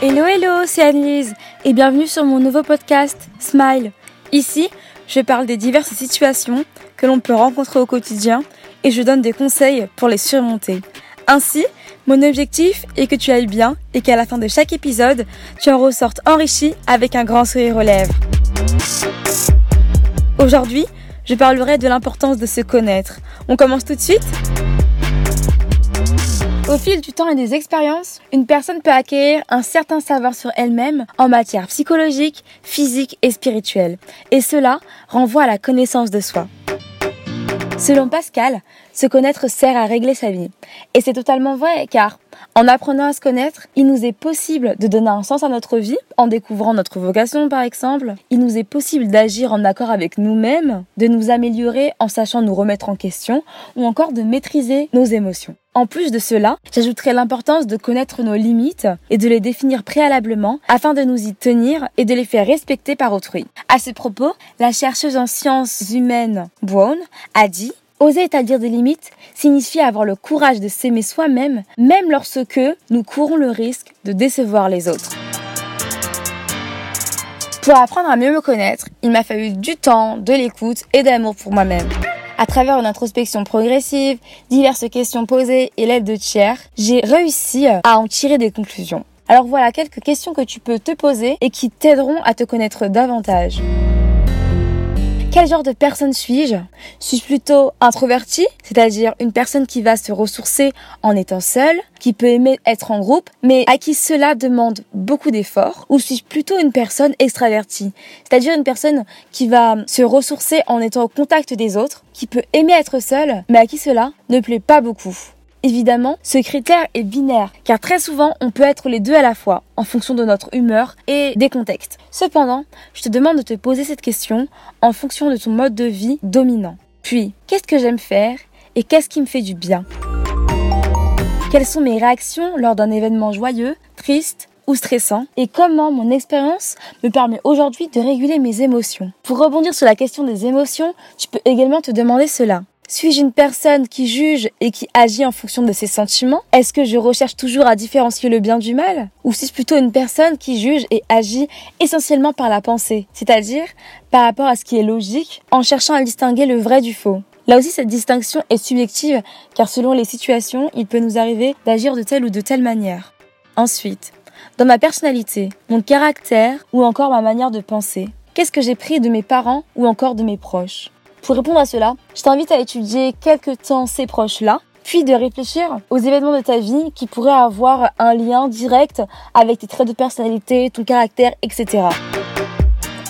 Hello hello, c'est Annelise et bienvenue sur mon nouveau podcast Smile. Ici, je parle des diverses situations que l'on peut rencontrer au quotidien et je donne des conseils pour les surmonter. Ainsi, mon objectif est que tu ailles bien et qu'à la fin de chaque épisode, tu en ressortes enrichi avec un grand sourire aux lèvres. Aujourd'hui, je parlerai de l'importance de se connaître. On commence tout de suite? Au fil du temps et des expériences, une personne peut acquérir un certain savoir sur elle-même en matière psychologique, physique et spirituelle. Et cela renvoie à la connaissance de soi. Selon Pascal, se connaître sert à régler sa vie. Et c'est totalement vrai, car en apprenant à se connaître, il nous est possible de donner un sens à notre vie, en découvrant notre vocation par exemple. Il nous est possible d'agir en accord avec nous-mêmes, de nous améliorer en sachant nous remettre en question, ou encore de maîtriser nos émotions. En plus de cela, j'ajouterai l'importance de connaître nos limites et de les définir préalablement afin de nous y tenir et de les faire respecter par autrui. À ce propos, la chercheuse en sciences humaines Brown a dit Oser établir des limites signifie avoir le courage de s'aimer soi-même, même lorsque nous courons le risque de décevoir les autres. Pour apprendre à mieux me connaître, il m'a fallu du temps, de l'écoute et d'amour pour moi-même. À travers une introspection progressive, diverses questions posées et l'aide de tiers, j'ai réussi à en tirer des conclusions. Alors voilà quelques questions que tu peux te poser et qui t'aideront à te connaître davantage. Quel genre de personne suis-je? Suis-je plutôt introvertie, c'est-à-dire une personne qui va se ressourcer en étant seule, qui peut aimer être en groupe, mais à qui cela demande beaucoup d'efforts? Ou suis-je plutôt une personne extravertie, c'est-à-dire une personne qui va se ressourcer en étant au contact des autres, qui peut aimer être seule, mais à qui cela ne plaît pas beaucoup? Évidemment, ce critère est binaire, car très souvent on peut être les deux à la fois, en fonction de notre humeur et des contextes. Cependant, je te demande de te poser cette question en fonction de ton mode de vie dominant. Puis, qu'est-ce que j'aime faire et qu'est-ce qui me fait du bien? Quelles sont mes réactions lors d'un événement joyeux, triste ou stressant? Et comment mon expérience me permet aujourd'hui de réguler mes émotions? Pour rebondir sur la question des émotions, tu peux également te demander cela. Suis-je une personne qui juge et qui agit en fonction de ses sentiments? Est-ce que je recherche toujours à différencier le bien du mal? Ou suis-je plutôt une personne qui juge et agit essentiellement par la pensée, c'est-à-dire par rapport à ce qui est logique, en cherchant à distinguer le vrai du faux? Là aussi, cette distinction est subjective, car selon les situations, il peut nous arriver d'agir de telle ou de telle manière. Ensuite, dans ma personnalité, mon caractère ou encore ma manière de penser, qu'est-ce que j'ai pris de mes parents ou encore de mes proches? Pour répondre à cela, je t'invite à étudier quelques temps ces proches-là, puis de réfléchir aux événements de ta vie qui pourraient avoir un lien direct avec tes traits de personnalité, ton caractère, etc.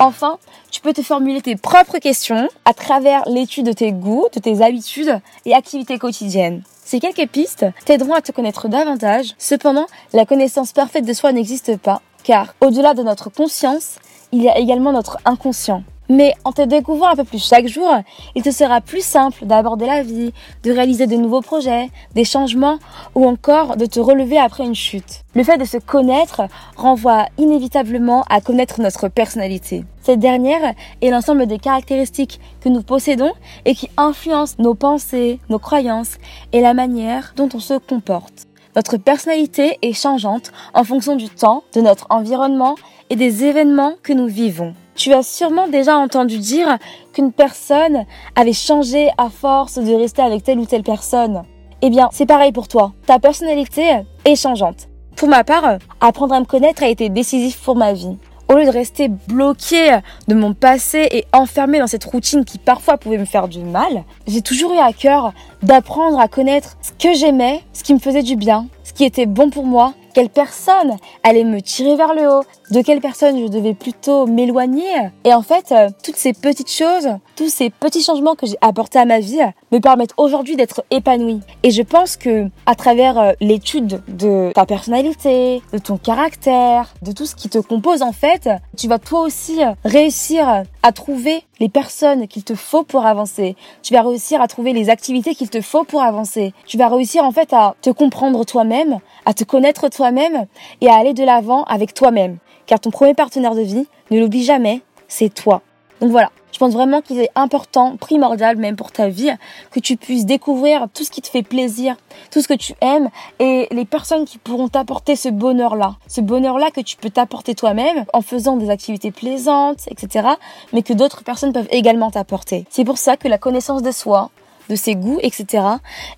Enfin, tu peux te formuler tes propres questions à travers l'étude de tes goûts, de tes habitudes et activités quotidiennes. Ces quelques pistes t'aideront à te connaître davantage. Cependant, la connaissance parfaite de soi n'existe pas, car au-delà de notre conscience, il y a également notre inconscient. Mais en te découvrant un peu plus chaque jour, il te sera plus simple d'aborder la vie, de réaliser de nouveaux projets, des changements ou encore de te relever après une chute. Le fait de se connaître renvoie inévitablement à connaître notre personnalité. Cette dernière est l'ensemble des caractéristiques que nous possédons et qui influencent nos pensées, nos croyances et la manière dont on se comporte. Notre personnalité est changeante en fonction du temps, de notre environnement et des événements que nous vivons. Tu as sûrement déjà entendu dire qu'une personne avait changé à force de rester avec telle ou telle personne. Eh bien, c'est pareil pour toi. Ta personnalité est changeante. Pour ma part, apprendre à me connaître a été décisif pour ma vie. Au lieu de rester bloqué de mon passé et enfermé dans cette routine qui parfois pouvait me faire du mal, j'ai toujours eu à cœur d'apprendre à connaître ce que j'aimais, ce qui me faisait du bien, ce qui était bon pour moi quelle personne allait me tirer vers le haut, de quelle personne je devais plutôt m'éloigner. Et en fait, euh, toutes ces petites choses, tous ces petits changements que j'ai apportés à ma vie me permettent aujourd'hui d'être épanouie. Et je pense que à travers euh, l'étude de ta personnalité, de ton caractère, de tout ce qui te compose en fait, tu vas toi aussi réussir à trouver les personnes qu'il te faut pour avancer. Tu vas réussir à trouver les activités qu'il te faut pour avancer. Tu vas réussir en fait à te comprendre toi-même, à te connaître toi-même et à aller de l'avant avec toi-même. Car ton premier partenaire de vie, ne l'oublie jamais, c'est toi. Donc voilà, je pense vraiment qu'il est important, primordial même pour ta vie, que tu puisses découvrir tout ce qui te fait plaisir, tout ce que tu aimes et les personnes qui pourront t'apporter ce bonheur-là. Ce bonheur-là que tu peux t'apporter toi-même en faisant des activités plaisantes, etc. Mais que d'autres personnes peuvent également t'apporter. C'est pour ça que la connaissance de soi, de ses goûts, etc.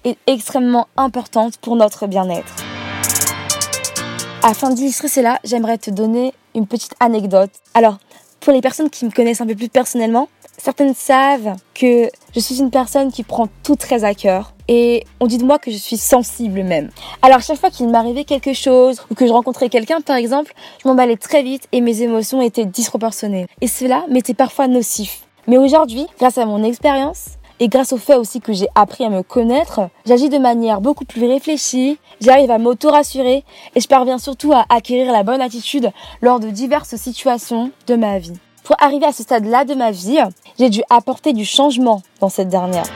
est extrêmement importante pour notre bien-être. Afin d'illustrer cela, j'aimerais te donner une petite anecdote. Alors, pour les personnes qui me connaissent un peu plus personnellement, certaines savent que je suis une personne qui prend tout très à cœur. Et on dit de moi que je suis sensible même. Alors chaque fois qu'il m'arrivait quelque chose ou que je rencontrais quelqu'un par exemple, je m'emballais très vite et mes émotions étaient disproportionnées. Et cela m'était parfois nocif. Mais aujourd'hui, grâce à mon expérience, et grâce au fait aussi que j'ai appris à me connaître, j'agis de manière beaucoup plus réfléchie, j'arrive à m'auto-rassurer et je parviens surtout à acquérir la bonne attitude lors de diverses situations de ma vie. Pour arriver à ce stade-là de ma vie, j'ai dû apporter du changement dans cette dernière.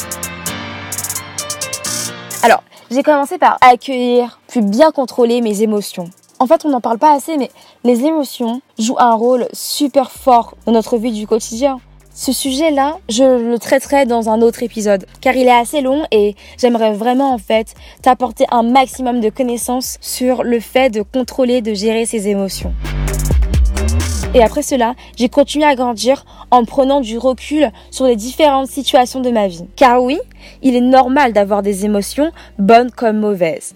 Alors, j'ai commencé par accueillir, puis bien contrôler mes émotions. En fait, on n'en parle pas assez, mais les émotions jouent un rôle super fort dans notre vie du quotidien. Ce sujet-là, je le traiterai dans un autre épisode, car il est assez long et j'aimerais vraiment en fait t'apporter un maximum de connaissances sur le fait de contrôler, de gérer ses émotions. Et après cela, j'ai continué à grandir en prenant du recul sur les différentes situations de ma vie. Car oui, il est normal d'avoir des émotions, bonnes comme mauvaises.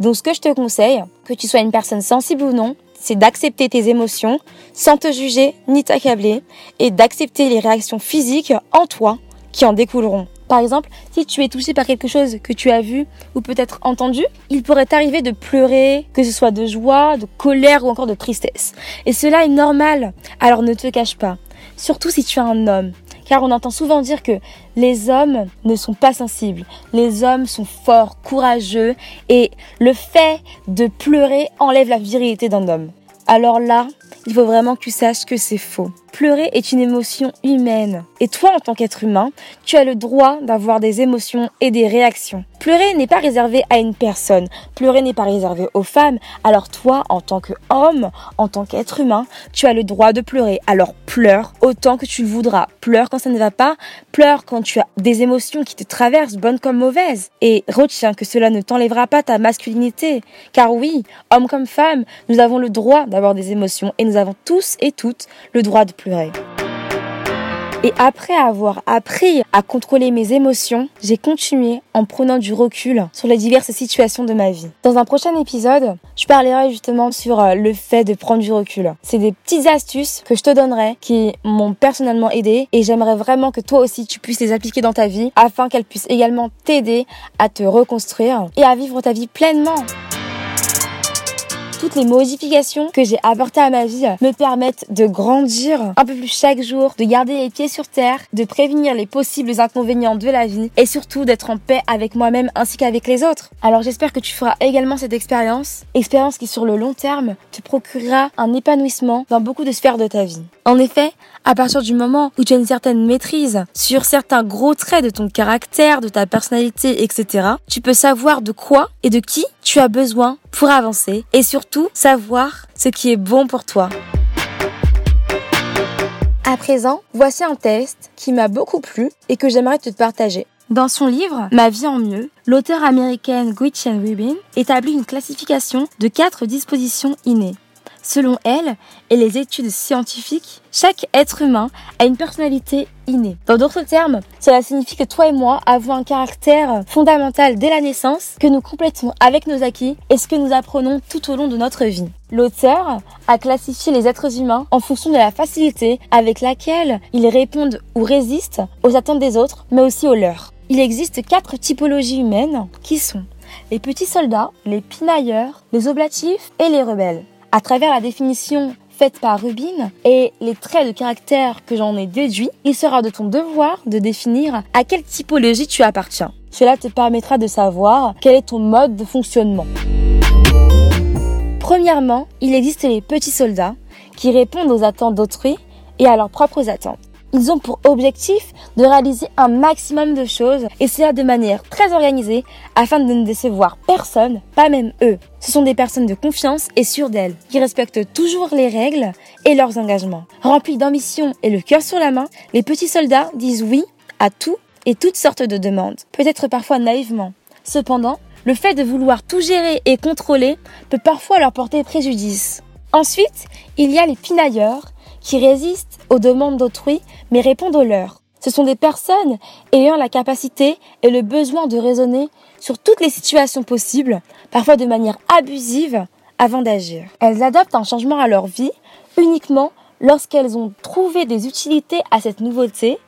Donc ce que je te conseille, que tu sois une personne sensible ou non, c'est d'accepter tes émotions sans te juger ni t'accabler et d'accepter les réactions physiques en toi qui en découleront. Par exemple, si tu es touché par quelque chose que tu as vu ou peut-être entendu, il pourrait t'arriver de pleurer, que ce soit de joie, de colère ou encore de tristesse. Et cela est normal, alors ne te cache pas. Surtout si tu es un homme car on entend souvent dire que les hommes ne sont pas sensibles, les hommes sont forts, courageux, et le fait de pleurer enlève la virilité d'un homme. Alors là, il faut vraiment que tu saches que c'est faux. Pleurer est une émotion humaine. Et toi, en tant qu'être humain, tu as le droit d'avoir des émotions et des réactions. Pleurer n'est pas réservé à une personne. Pleurer n'est pas réservé aux femmes. Alors toi, en tant qu'homme, en tant qu'être humain, tu as le droit de pleurer. Alors pleure autant que tu le voudras. Pleure quand ça ne va pas. Pleure quand tu as des émotions qui te traversent, bonnes comme mauvaises. Et retiens que cela ne t'enlèvera pas ta masculinité. Car oui, homme comme femme, nous avons le droit d'avoir des émotions et nous avons tous et toutes le droit de pleurer. Et après avoir appris à contrôler mes émotions, j'ai continué en prenant du recul sur les diverses situations de ma vie. Dans un prochain épisode, je parlerai justement sur euh, le fait de prendre du recul. C'est des petites astuces que je te donnerai qui m'ont personnellement aidé et j'aimerais vraiment que toi aussi tu puisses les appliquer dans ta vie afin qu'elles puissent également t'aider à te reconstruire et à vivre ta vie pleinement toutes les modifications que j'ai apportées à ma vie me permettent de grandir un peu plus chaque jour, de garder les pieds sur terre, de prévenir les possibles inconvénients de la vie et surtout d'être en paix avec moi-même ainsi qu'avec les autres. Alors j'espère que tu feras également cette expérience, expérience qui sur le long terme te procurera un épanouissement dans beaucoup de sphères de ta vie. En effet, à partir du moment où tu as une certaine maîtrise sur certains gros traits de ton caractère, de ta personnalité, etc., tu peux savoir de quoi et de qui tu as besoin pour avancer et surtout savoir ce qui est bon pour toi. À présent, voici un test qui m'a beaucoup plu et que j'aimerais te partager. Dans son livre Ma vie en mieux, l'auteur américaine Gretchen Rubin établit une classification de quatre dispositions innées. Selon elle et les études scientifiques, chaque être humain a une personnalité innée. Dans d'autres termes, cela signifie que toi et moi avons un caractère fondamental dès la naissance que nous complétons avec nos acquis et ce que nous apprenons tout au long de notre vie. L'auteur a classifié les êtres humains en fonction de la facilité avec laquelle ils répondent ou résistent aux attentes des autres, mais aussi aux leurs. Il existe quatre typologies humaines qui sont les petits soldats, les pinailleurs, les oblatifs et les rebelles à travers la définition faite par Rubin et les traits de caractère que j'en ai déduits, il sera de ton devoir de définir à quelle typologie tu appartiens. Cela te permettra de savoir quel est ton mode de fonctionnement. Premièrement, il existe les petits soldats qui répondent aux attentes d'autrui et à leurs propres attentes. Ils ont pour objectif de réaliser un maximum de choses et cela de manière très organisée afin de ne décevoir personne, pas même eux. Ce sont des personnes de confiance et sûres d'elles, qui respectent toujours les règles et leurs engagements. Remplis d'ambition et le cœur sur la main, les petits soldats disent oui à tout et toutes sortes de demandes, peut-être parfois naïvement. Cependant, le fait de vouloir tout gérer et contrôler peut parfois leur porter préjudice. Ensuite, il y a les pinailleurs qui résistent aux demandes d'autrui mais répondent aux leurs. Ce sont des personnes ayant la capacité et le besoin de raisonner sur toutes les situations possibles, parfois de manière abusive, avant d'agir. Elles adoptent un changement à leur vie uniquement lorsqu'elles ont trouvé des utilités à cette nouveauté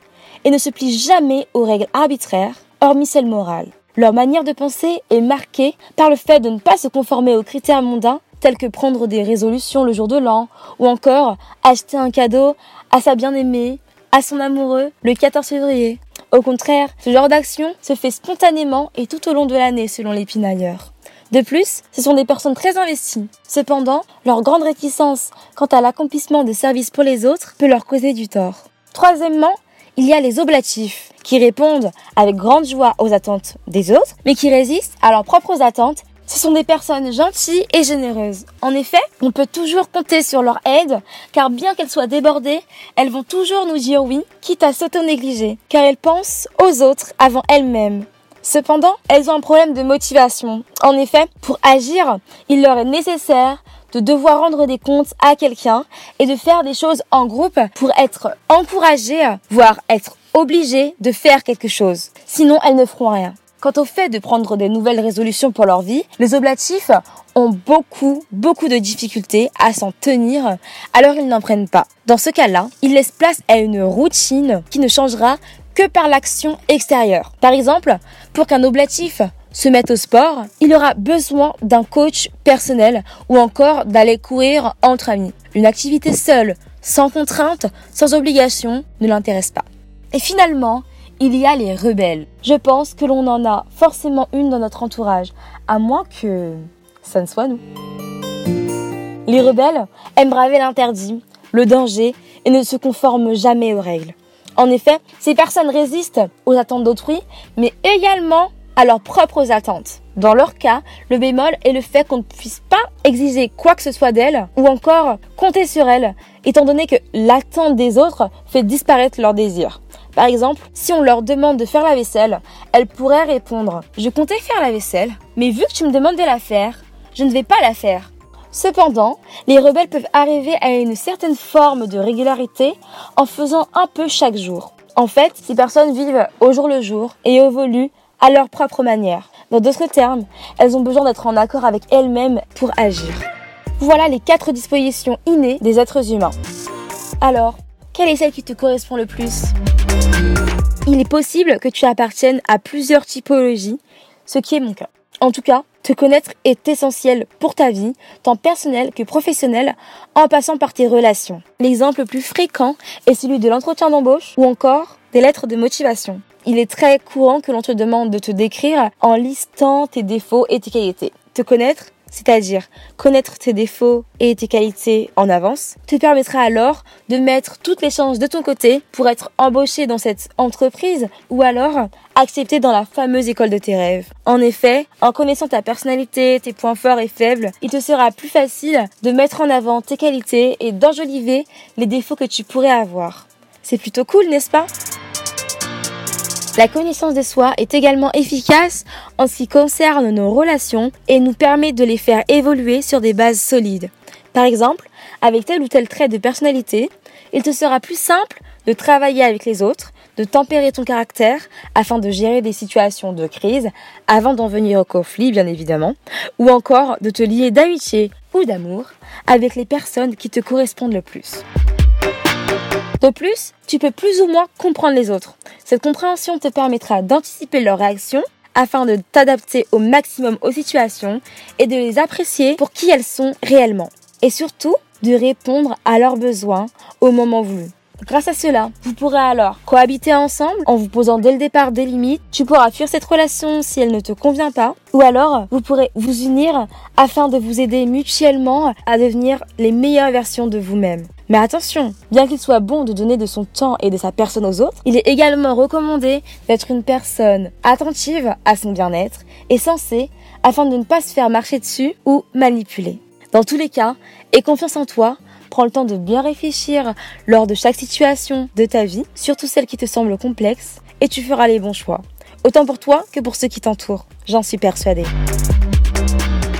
et ne se plient jamais aux règles arbitraires, hormis celles morales. Leur manière de penser est marquée par le fait de ne pas se conformer aux critères mondains tels que prendre des résolutions le jour de l'an ou encore acheter un cadeau à sa bien-aimée, à son amoureux le 14 février. Au contraire, ce genre d'action se fait spontanément et tout au long de l'année selon les pinailleurs. De plus, ce sont des personnes très investies. Cependant, leur grande réticence quant à l'accomplissement de services pour les autres peut leur causer du tort. Troisièmement, il y a les oblatifs, qui répondent avec grande joie aux attentes des autres, mais qui résistent à leurs propres attentes. Ce sont des personnes gentilles et généreuses. En effet, on peut toujours compter sur leur aide, car bien qu'elles soient débordées, elles vont toujours nous dire oui, quitte à s'auto-négliger, car elles pensent aux autres avant elles-mêmes. Cependant, elles ont un problème de motivation. En effet, pour agir, il leur est nécessaire de devoir rendre des comptes à quelqu'un et de faire des choses en groupe pour être encouragées, voire être obligées de faire quelque chose. Sinon, elles ne feront rien. Quant au fait de prendre des nouvelles résolutions pour leur vie, les oblatifs ont beaucoup, beaucoup de difficultés à s'en tenir, alors ils n'en prennent pas. Dans ce cas-là, ils laissent place à une routine qui ne changera que par l'action extérieure. Par exemple, pour qu'un oblatif se mettre au sport, il aura besoin d'un coach personnel ou encore d'aller courir entre amis. Une activité seule, sans contrainte, sans obligation, ne l'intéresse pas. Et finalement, il y a les rebelles. Je pense que l'on en a forcément une dans notre entourage, à moins que ça ne soit nous. Les rebelles aiment braver l'interdit, le danger et ne se conforment jamais aux règles. En effet, ces personnes résistent aux attentes d'autrui, mais également à leurs propres attentes. Dans leur cas, le bémol est le fait qu'on ne puisse pas exiger quoi que ce soit d'elles ou encore compter sur elles, étant donné que l'attente des autres fait disparaître leurs désirs. Par exemple, si on leur demande de faire la vaisselle, elles pourraient répondre ⁇ Je comptais faire la vaisselle, mais vu que tu me demandes de la faire, je ne vais pas la faire. Cependant, les rebelles peuvent arriver à une certaine forme de régularité en faisant un peu chaque jour. En fait, ces personnes vivent au jour le jour et évoluent à leur propre manière. Dans d'autres termes, elles ont besoin d'être en accord avec elles-mêmes pour agir. Voilà les quatre dispositions innées des êtres humains. Alors, quelle est celle qui te correspond le plus? Il est possible que tu appartiennes à plusieurs typologies, ce qui est mon cas. En tout cas, te connaître est essentiel pour ta vie, tant personnelle que professionnelle, en passant par tes relations. L'exemple le plus fréquent est celui de l'entretien d'embauche ou encore des lettres de motivation il est très courant que l'on te demande de te décrire en listant tes défauts et tes qualités. Te connaître, c'est-à-dire connaître tes défauts et tes qualités en avance, te permettra alors de mettre toutes les chances de ton côté pour être embauché dans cette entreprise ou alors accepté dans la fameuse école de tes rêves. En effet, en connaissant ta personnalité, tes points forts et faibles, il te sera plus facile de mettre en avant tes qualités et d'enjoliver les défauts que tu pourrais avoir. C'est plutôt cool, n'est-ce pas? La connaissance de soi est également efficace en ce qui concerne nos relations et nous permet de les faire évoluer sur des bases solides. Par exemple, avec tel ou tel trait de personnalité, il te sera plus simple de travailler avec les autres, de tempérer ton caractère afin de gérer des situations de crise avant d'en venir au conflit bien évidemment, ou encore de te lier d'amitié ou d'amour avec les personnes qui te correspondent le plus. De plus, tu peux plus ou moins comprendre les autres. Cette compréhension te permettra d'anticiper leurs réactions afin de t'adapter au maximum aux situations et de les apprécier pour qui elles sont réellement. Et surtout, de répondre à leurs besoins au moment voulu. Grâce à cela, vous pourrez alors cohabiter ensemble en vous posant dès le départ des limites. Tu pourras fuir cette relation si elle ne te convient pas. Ou alors, vous pourrez vous unir afin de vous aider mutuellement à devenir les meilleures versions de vous-même. Mais attention, bien qu'il soit bon de donner de son temps et de sa personne aux autres, il est également recommandé d'être une personne attentive à son bien-être et sensée afin de ne pas se faire marcher dessus ou manipuler. Dans tous les cas, aie confiance en toi, prends le temps de bien réfléchir lors de chaque situation de ta vie, surtout celle qui te semble complexe, et tu feras les bons choix. Autant pour toi que pour ceux qui t'entourent, j'en suis persuadée.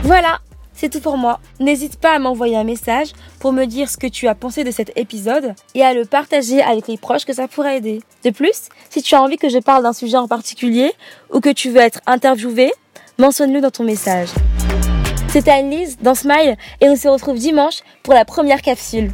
Voilà, c'est tout pour moi. N'hésite pas à m'envoyer un message pour me dire ce que tu as pensé de cet épisode et à le partager avec les proches que ça pourrait aider. De plus, si tu as envie que je parle d'un sujet en particulier ou que tu veux être interviewé, mentionne-le dans ton message. C'était Anne-Lise dans Smile et on se retrouve dimanche pour la première capsule.